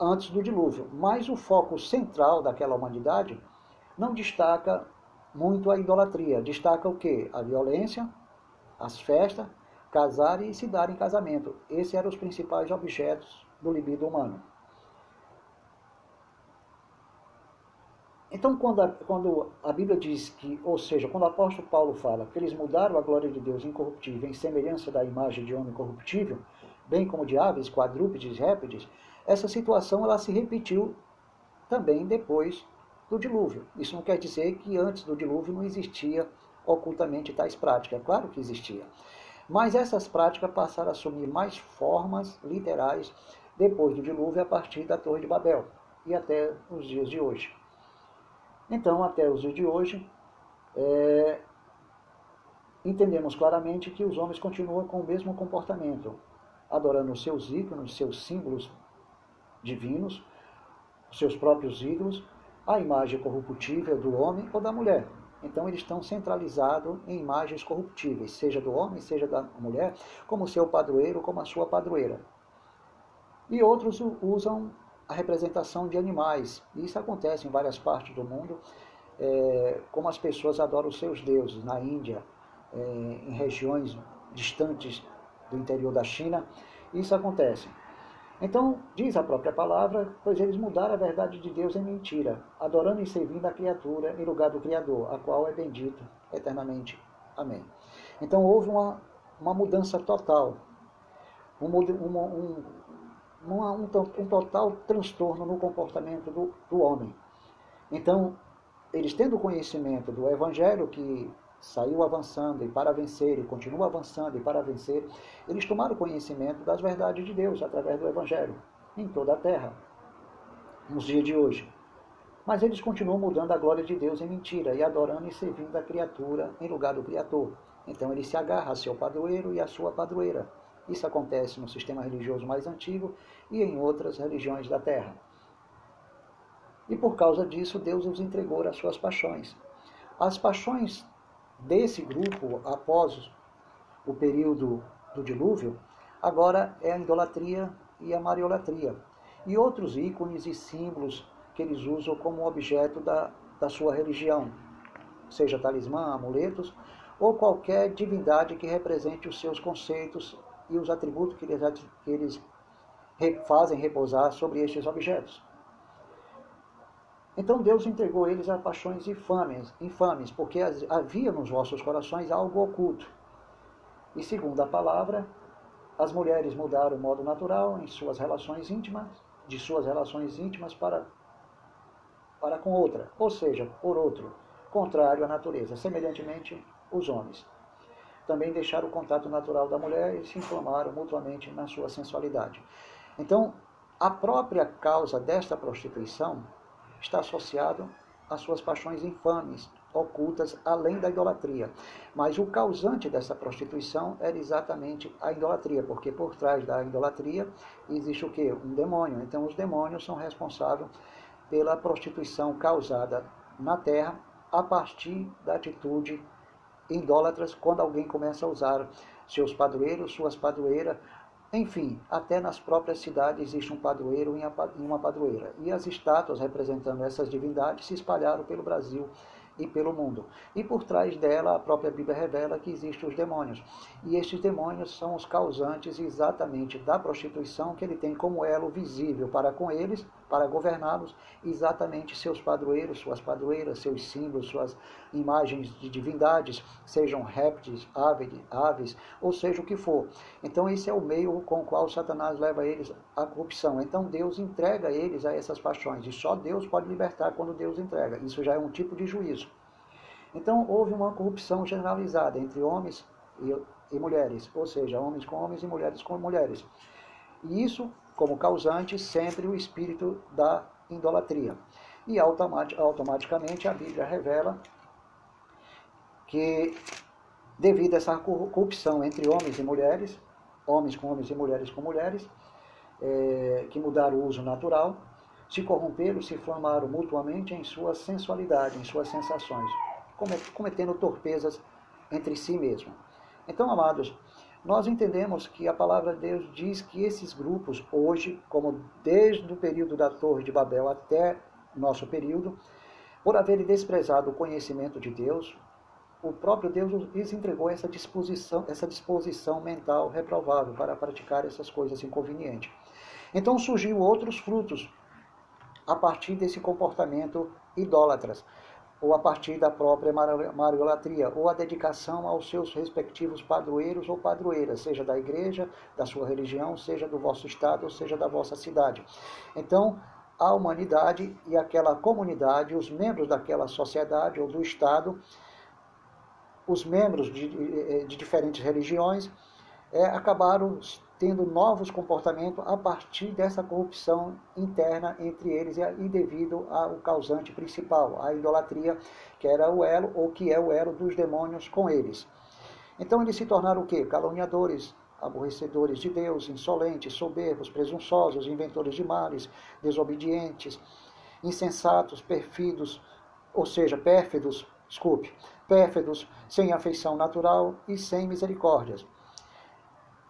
antes do dilúvio, mas o foco central daquela humanidade não destaca muito a idolatria, destaca o que? A violência, as festas casar e se dar em casamento. Esses eram os principais objetos do libido humano. Então, quando a, quando a Bíblia diz que, ou seja, quando o apóstolo Paulo fala que eles mudaram a glória de Deus incorruptível em semelhança da imagem de homem corruptível, bem como de aves, quadrúpedes, répteis, essa situação ela se repetiu também depois do dilúvio. Isso não quer dizer que antes do dilúvio não existia ocultamente tais práticas. É claro que existia. Mas essas práticas passaram a assumir mais formas literais depois do dilúvio a partir da Torre de Babel e até os dias de hoje. Então, até os dias de hoje, é, entendemos claramente que os homens continuam com o mesmo comportamento, adorando os seus ícones, seus símbolos divinos, os seus próprios ídolos, a imagem corruptível do homem ou da mulher. Então eles estão centralizados em imagens corruptíveis, seja do homem, seja da mulher, como seu padroeiro, como a sua padroeira. E outros usam a representação de animais. Isso acontece em várias partes do mundo, é, como as pessoas adoram os seus deuses. Na Índia, é, em regiões distantes do interior da China, isso acontece. Então, diz a própria palavra, pois eles mudaram a verdade de Deus em mentira, adorando e servindo a criatura em lugar do Criador, a qual é bendito eternamente. Amém. Então, houve uma, uma mudança total, um, um, um, total transtorno no comportamento do, do homem. Então, eles tendo conhecimento do Evangelho, que saiu avançando e para vencer, e continua avançando e para vencer, eles tomaram conhecimento das verdades de Deus através do Evangelho, em toda a terra, nos dias de hoje. Mas eles continuam mudando a glória de Deus em mentira e adorando e servindo a criatura em lugar do Criador. Então ele se agarra a seu padroeiro e a sua padroeira. Isso acontece no sistema religioso mais antigo e em outras religiões da terra. E por causa disso, Deus os entregou às suas paixões. As paixões desse grupo, após o período do dilúvio, agora é a idolatria e a mariolatria. E outros ícones e símbolos que eles usam como objeto da, da sua religião, seja talismã, amuletos, ou qualquer divindade que represente os seus conceitos e os atributos que eles, que eles fazem repousar sobre estes objetos. Então Deus entregou eles a paixões infames, infames, porque havia nos vossos corações algo oculto. E segundo a palavra, as mulheres mudaram o modo natural em suas relações íntimas, de suas relações íntimas para, para com outra, ou seja, por outro, contrário à natureza, semelhantemente os homens. Também deixaram o contato natural da mulher e se inflamaram mutuamente na sua sensualidade. Então, a própria causa desta prostituição está associado às suas paixões infames, ocultas além da idolatria. Mas o causante dessa prostituição era exatamente a idolatria, porque por trás da idolatria existe o que? Um demônio. Então os demônios são responsáveis pela prostituição causada na terra a partir da atitude idólatras quando alguém começa a usar seus padroeiros, suas padroeiras enfim, até nas próprias cidades existe um padroeiro e uma padroeira. E as estátuas representando essas divindades se espalharam pelo Brasil e pelo mundo. E por trás dela, a própria Bíblia revela que existem os demônios. E estes demônios são os causantes exatamente da prostituição que ele tem como elo visível para com eles, para governá-los, exatamente seus padroeiros, suas padroeiras, seus símbolos, suas imagens de divindades, sejam répteis, aves, aves, ou seja o que for. Então esse é o meio com o qual Satanás leva eles à corrupção. Então Deus entrega eles a essas paixões e só Deus pode libertar quando Deus entrega. Isso já é um tipo de juízo. Então houve uma corrupção generalizada entre homens e, e mulheres, ou seja, homens com homens e mulheres com mulheres. E isso, como causante, sempre o espírito da idolatria. E automaticamente a Bíblia revela que, devido a essa corrupção entre homens e mulheres, homens com homens e mulheres com mulheres, é, que mudaram o uso natural, se corromperam, se inflamaram mutuamente em sua sensualidade, em suas sensações, cometendo torpezas entre si mesmo. Então, amados, nós entendemos que a palavra de Deus diz que esses grupos, hoje, como desde o período da Torre de Babel até nosso período, por haverem desprezado o conhecimento de Deus, o próprio Deus lhes entregou essa disposição, essa disposição mental reprovável para praticar essas coisas inconvenientes. Então surgiu outros frutos a partir desse comportamento idólatras ou a partir da própria mariolatria, ou a dedicação aos seus respectivos padroeiros ou padroeiras, seja da igreja, da sua religião, seja do vosso estado, ou seja da vossa cidade. Então, a humanidade e aquela comunidade, os membros daquela sociedade ou do estado, os membros de, de, de diferentes religiões, é, acabaram tendo novos comportamentos a partir dessa corrupção interna entre eles e devido ao causante principal, a idolatria, que era o elo ou que é o elo dos demônios com eles. Então eles se tornaram o quê? Caluniadores, aborrecedores de Deus, insolentes, soberbos, presunçosos, inventores de males, desobedientes, insensatos, perfidos, ou seja, pérfidos, desculpe, pérfidos, sem afeição natural e sem misericórdias.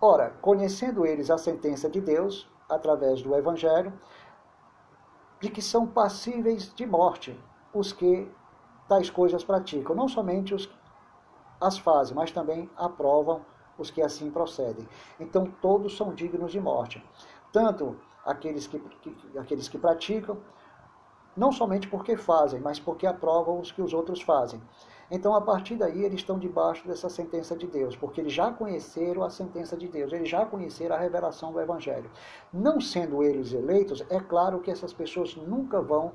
Ora, conhecendo eles a sentença de Deus, através do Evangelho, de que são passíveis de morte os que tais coisas praticam, não somente os as fazem, mas também aprovam os que assim procedem. Então todos são dignos de morte, tanto aqueles que, que, aqueles que praticam, não somente porque fazem, mas porque aprovam os que os outros fazem. Então, a partir daí, eles estão debaixo dessa sentença de Deus, porque eles já conheceram a sentença de Deus, eles já conheceram a revelação do Evangelho. Não sendo eles eleitos, é claro que essas pessoas nunca vão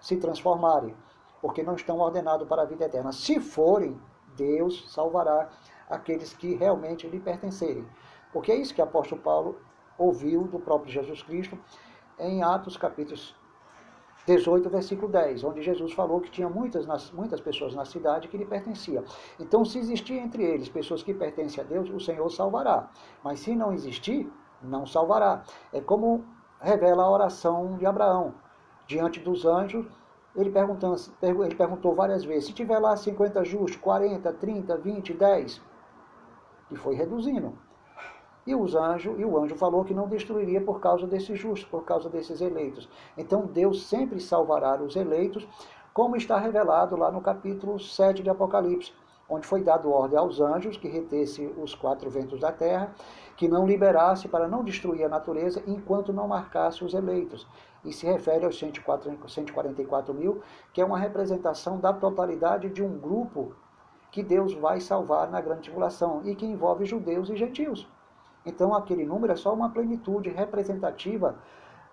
se transformarem, porque não estão ordenados para a vida eterna. Se forem, Deus salvará aqueles que realmente lhe pertencerem. Porque é isso que o apóstolo Paulo ouviu do próprio Jesus Cristo em Atos capítulos 18, versículo 10, onde Jesus falou que tinha muitas, muitas pessoas na cidade que lhe pertenciam. Então, se existir entre eles pessoas que pertencem a Deus, o Senhor salvará. Mas se não existir, não salvará. É como revela a oração de Abraão. Diante dos anjos, ele, ele perguntou várias vezes: se tiver lá 50 justos, 40, 30, 20, 10, e foi reduzindo. E os anjos, e o anjo falou que não destruiria por causa desses justos, por causa desses eleitos. Então Deus sempre salvará os eleitos, como está revelado lá no capítulo 7 de Apocalipse, onde foi dado ordem aos anjos que retesse os quatro ventos da terra, que não liberasse para não destruir a natureza enquanto não marcasse os eleitos. E se refere aos 144 mil, que é uma representação da totalidade de um grupo que Deus vai salvar na grande tribulação e que envolve judeus e gentios. Então, aquele número é só uma plenitude representativa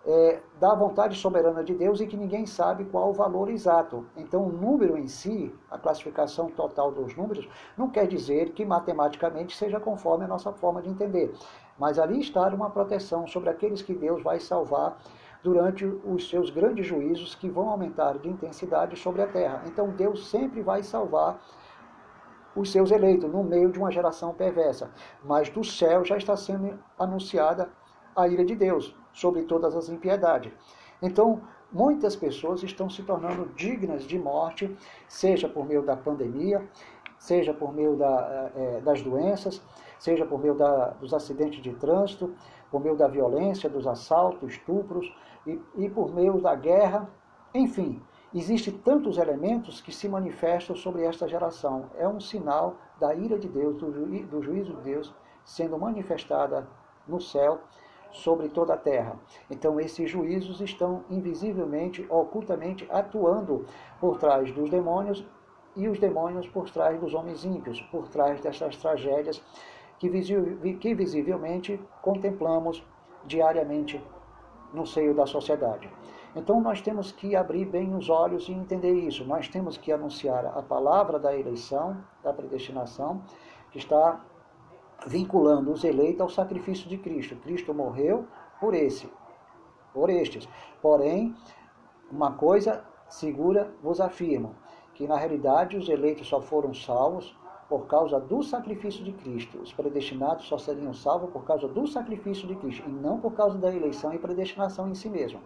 é, da vontade soberana de Deus e que ninguém sabe qual o valor exato. Então, o número em si, a classificação total dos números, não quer dizer que matematicamente seja conforme a nossa forma de entender. Mas ali está uma proteção sobre aqueles que Deus vai salvar durante os seus grandes juízos que vão aumentar de intensidade sobre a terra. Então, Deus sempre vai salvar os seus eleitos, no meio de uma geração perversa. Mas do céu já está sendo anunciada a ira de Deus sobre todas as impiedades. Então, muitas pessoas estão se tornando dignas de morte, seja por meio da pandemia, seja por meio da, é, das doenças, seja por meio da, dos acidentes de trânsito, por meio da violência, dos assaltos, estupros e, e por meio da guerra, enfim, Existem tantos elementos que se manifestam sobre esta geração. É um sinal da ira de Deus, do, ju do juízo de Deus sendo manifestada no céu sobre toda a terra. Então, esses juízos estão invisivelmente, ocultamente atuando por trás dos demônios e os demônios por trás dos homens ímpios, por trás dessas tragédias que, que visivelmente contemplamos diariamente no seio da sociedade. Então nós temos que abrir bem os olhos e entender isso. Nós temos que anunciar a palavra da eleição, da predestinação, que está vinculando os eleitos ao sacrifício de Cristo. Cristo morreu por esse, por estes. Porém, uma coisa segura vos afirmo, que na realidade os eleitos só foram salvos por causa do sacrifício de Cristo. Os predestinados só seriam salvos por causa do sacrifício de Cristo e não por causa da eleição e predestinação em si mesmo.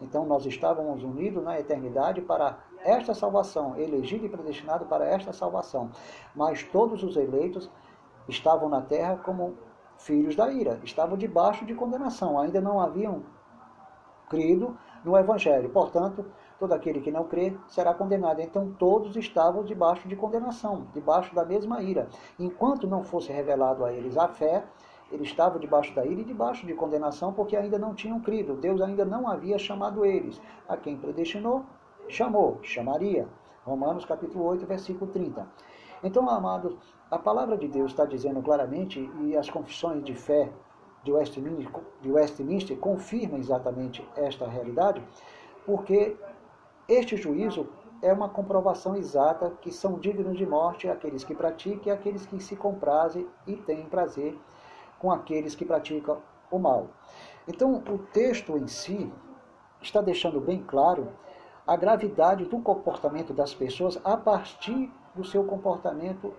Então nós estávamos unidos na eternidade para esta salvação, elegido e predestinado para esta salvação. Mas todos os eleitos estavam na terra como filhos da ira, estavam debaixo de condenação, ainda não haviam crido no Evangelho. Portanto, todo aquele que não crê será condenado. Então todos estavam debaixo de condenação, debaixo da mesma ira. Enquanto não fosse revelado a eles a fé, eles estavam debaixo da ira e debaixo de condenação porque ainda não tinham crido. Deus ainda não havia chamado eles. A quem predestinou, chamou, chamaria. Romanos capítulo 8, versículo 30. Então, amados, a palavra de Deus está dizendo claramente, e as confissões de fé de Westminster, de Westminster confirmam exatamente esta realidade, porque este juízo é uma comprovação exata que são dignos de morte aqueles que praticam e aqueles que se comprazem e têm prazer com aqueles que praticam o mal. Então, o texto em si está deixando bem claro a gravidade do comportamento das pessoas a partir do seu comportamento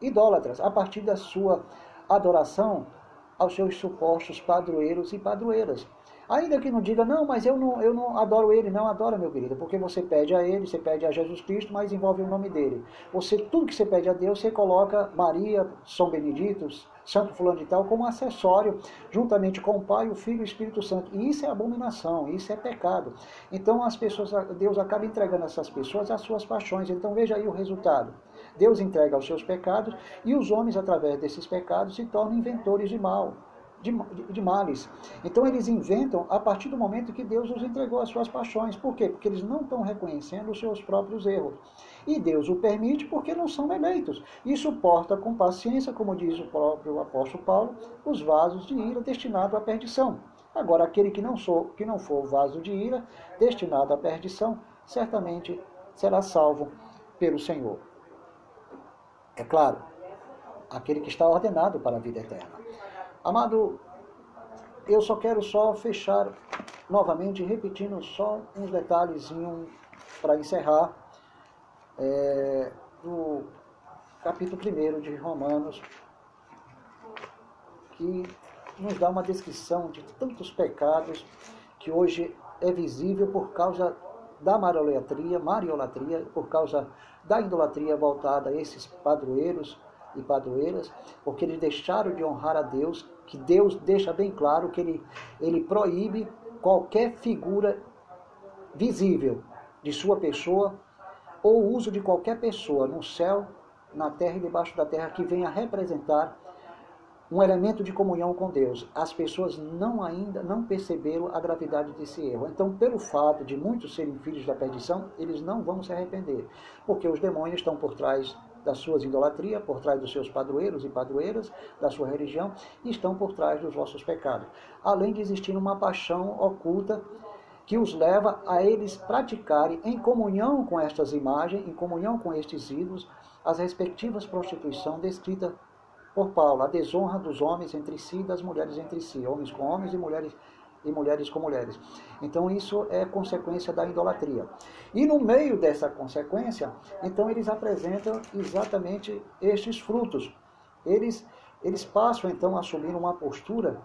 idólatras, a partir da sua adoração aos seus supostos padroeiros e padroeiras, Ainda que não diga, não, mas eu não, eu não adoro ele, não adora, meu querido, porque você pede a ele, você pede a Jesus Cristo, mas envolve o nome dele. Você, tudo que você pede a Deus, você coloca Maria, São Benedito, Santo Fulano de Tal, como acessório, juntamente com o Pai, o Filho e o Espírito Santo. E isso é abominação, isso é pecado. Então as pessoas, Deus acaba entregando essas pessoas às suas paixões. Então veja aí o resultado. Deus entrega aos seus pecados e os homens, através desses pecados, se tornam inventores de mal de, de, males. Então eles inventam a partir do momento que Deus os entregou às suas paixões. Por quê? Porque eles não estão reconhecendo os seus próprios erros. E Deus o permite porque não são eleitos. E suporta com paciência, como diz o próprio apóstolo Paulo, os vasos de ira destinados à perdição. Agora, aquele que não, sou, que não for vaso de ira destinado à perdição, certamente será salvo pelo Senhor. É claro, aquele que está ordenado para a vida eterna. Amado, eu só quero só fechar novamente, repetindo só uns detalhes para encerrar é, do capítulo 1 de Romanos, que nos dá uma descrição de tantos pecados que hoje é visível por causa da mariolatria, mariolatria, por causa da idolatria voltada a esses padroeiros e padroeiras, porque eles deixaram de honrar a Deus, que Deus deixa bem claro que ele, ele proíbe qualquer figura visível de sua pessoa ou uso de qualquer pessoa no céu, na terra e debaixo da terra que venha representar um elemento de comunhão com Deus. As pessoas não ainda não perceberam a gravidade desse erro. Então, pelo fato de muitos serem filhos da perdição, eles não vão se arrepender, porque os demônios estão por trás das suas idolatrias, por trás dos seus padroeiros e padroeiras, da sua religião, e estão por trás dos vossos pecados. Além de existir uma paixão oculta que os leva a eles praticarem em comunhão com estas imagens, em comunhão com estes ídolos, as respectivas prostituição descrita por Paulo, a desonra dos homens entre si e das mulheres entre si, homens com homens e mulheres e mulheres com mulheres. Então isso é consequência da idolatria. E no meio dessa consequência, então eles apresentam exatamente estes frutos. Eles eles passam então a assumir uma postura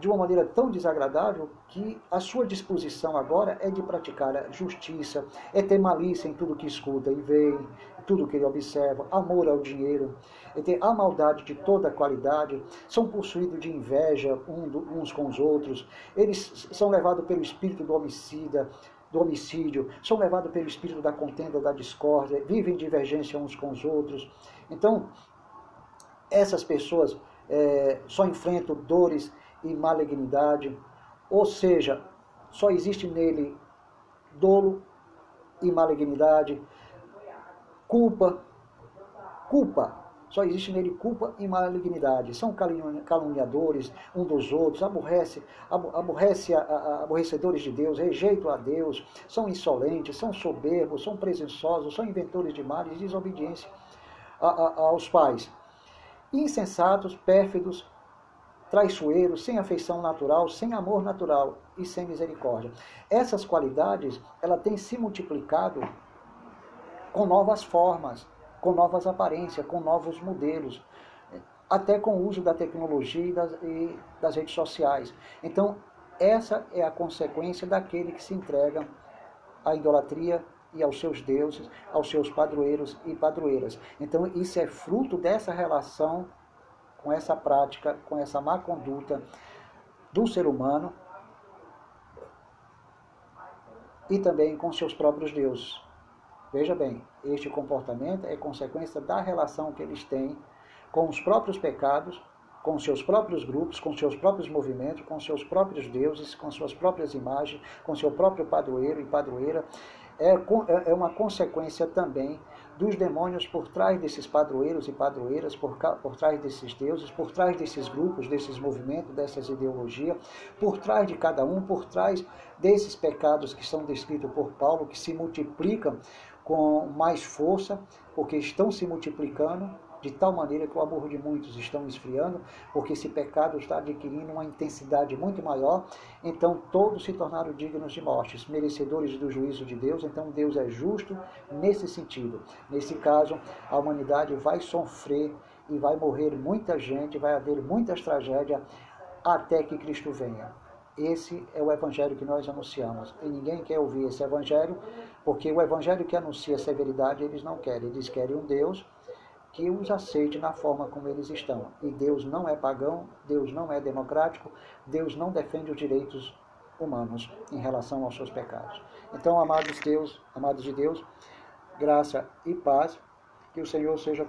de uma maneira tão desagradável que a sua disposição agora é de praticar a justiça, é ter malícia em tudo que escuta e vê, tudo que ele observa, amor ao dinheiro, é ter a maldade de toda qualidade, são possuídos de inveja uns com os outros, eles são levados pelo espírito do homicida, do homicídio, são levados pelo espírito da contenda, da discórdia, vivem divergência uns com os outros. Então, essas pessoas é, só enfrentam dores e malignidade, ou seja, só existe nele dolo e malignidade, culpa, culpa, só existe nele culpa e malignidade. São caluniadores um dos outros, aborrece, aborrece aborrecedores de Deus, rejeitam a Deus, são insolentes, são soberbos, são presunçosos, são inventores de males desobediência aos pais. Insensatos, pérfidos, traiçoeiros, sem afeição natural, sem amor natural e sem misericórdia. Essas qualidades, ela tem se multiplicado com novas formas, com novas aparências, com novos modelos, até com o uso da tecnologia e das, e das redes sociais. Então, essa é a consequência daquele que se entrega à idolatria e aos seus deuses, aos seus padroeiros e padroeiras. Então, isso é fruto dessa relação com essa prática, com essa má conduta do ser humano e também com seus próprios deuses. Veja bem, este comportamento é consequência da relação que eles têm com os próprios pecados, com seus próprios grupos, com seus próprios movimentos, com seus próprios deuses, com suas próprias imagens, com seu próprio padroeiro e padroeira. É, é, uma consequência também dos demônios por trás desses padroeiros e padroeiras, por, por trás desses deuses, por trás desses grupos, desses movimentos, dessas ideologias, por trás de cada um, por trás desses pecados que são descritos por Paulo, que se multiplicam com mais força, porque estão se multiplicando de tal maneira que o amor de muitos estão esfriando, porque esse pecado está adquirindo uma intensidade muito maior, então todos se tornaram dignos de mortes, merecedores do juízo de Deus, então Deus é justo nesse sentido. Nesse caso, a humanidade vai sofrer e vai morrer muita gente, vai haver muitas tragédias até que Cristo venha. Esse é o evangelho que nós anunciamos. E ninguém quer ouvir esse evangelho, porque o evangelho que anuncia severidade eles não querem. Eles querem um Deus que os aceite na forma como eles estão. E Deus não é pagão, Deus não é democrático, Deus não defende os direitos humanos em relação aos seus pecados. Então, amados Deus, amados de Deus, graça e paz, que o Senhor seja